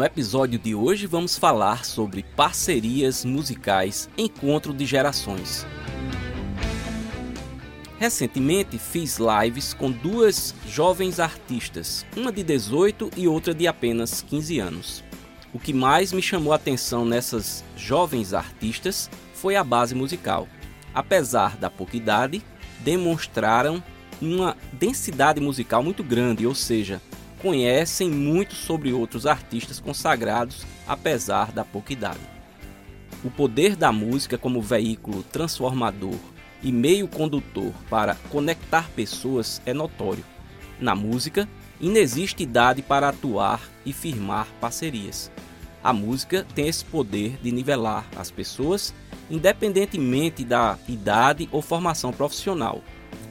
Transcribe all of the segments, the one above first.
No episódio de hoje vamos falar sobre parcerias musicais Encontro de Gerações. Recentemente fiz lives com duas jovens artistas, uma de 18 e outra de apenas 15 anos. O que mais me chamou a atenção nessas jovens artistas foi a base musical. Apesar da pouca idade, demonstraram uma densidade musical muito grande, ou seja, conhecem muito sobre outros artistas consagrados, apesar da pouca idade. O poder da música como veículo transformador e meio condutor para conectar pessoas é notório. Na música, inexiste idade para atuar e firmar parcerias. A música tem esse poder de nivelar as pessoas, independentemente da idade ou formação profissional.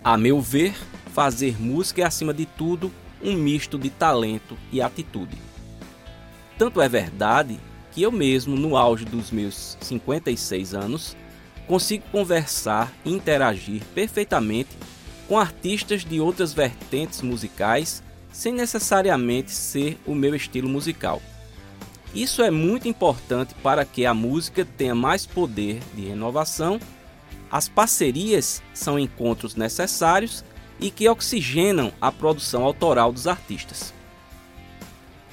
A meu ver, fazer música é acima de tudo um misto de talento e atitude. Tanto é verdade que eu mesmo, no auge dos meus 56 anos, consigo conversar e interagir perfeitamente com artistas de outras vertentes musicais sem necessariamente ser o meu estilo musical. Isso é muito importante para que a música tenha mais poder de renovação. As parcerias são encontros necessários e que oxigenam a produção autoral dos artistas.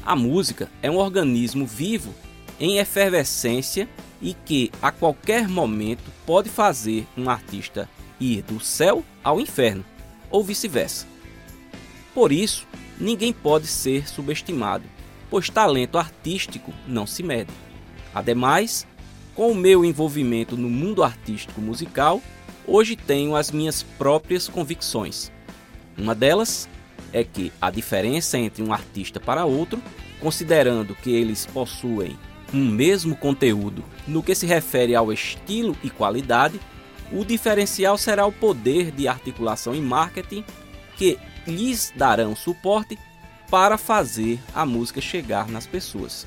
A música é um organismo vivo em efervescência e que a qualquer momento pode fazer um artista ir do céu ao inferno ou vice-versa. Por isso, ninguém pode ser subestimado, pois talento artístico não se mede. Ademais, com o meu envolvimento no mundo artístico musical, hoje tenho as minhas próprias convicções uma delas é que a diferença entre um artista para outro, considerando que eles possuem um mesmo conteúdo no que se refere ao estilo e qualidade, o diferencial será o poder de articulação e marketing que lhes darão suporte para fazer a música chegar nas pessoas.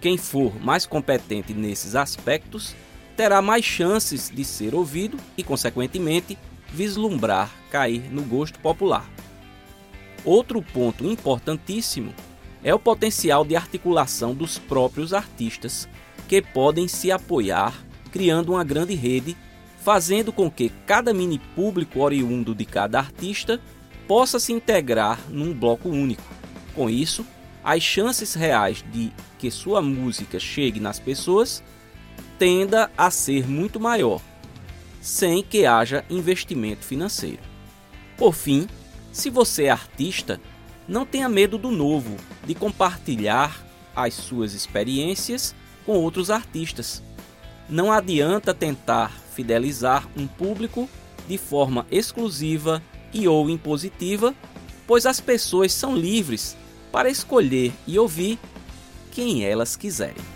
Quem for mais competente nesses aspectos terá mais chances de ser ouvido e, consequentemente, vislumbrar cair no gosto popular. Outro ponto importantíssimo é o potencial de articulação dos próprios artistas, que podem se apoiar criando uma grande rede, fazendo com que cada mini público oriundo de cada artista possa se integrar num bloco único. Com isso, as chances reais de que sua música chegue nas pessoas tenda a ser muito maior sem que haja investimento financeiro. Por fim, se você é artista, não tenha medo do novo, de compartilhar as suas experiências com outros artistas. Não adianta tentar fidelizar um público de forma exclusiva e ou impositiva, pois as pessoas são livres para escolher e ouvir quem elas quiserem.